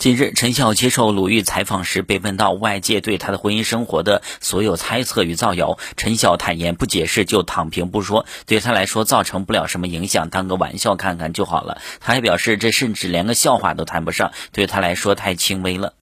近日陈晓接受鲁豫采访时被问到外界对他的婚姻生活的所有猜测与造谣陈晓坦言不解释就躺平不说对他来说造成不了什么影响当个玩笑看看就好了。他还表示这甚至连个笑话都谈不上对他来说太轻微了。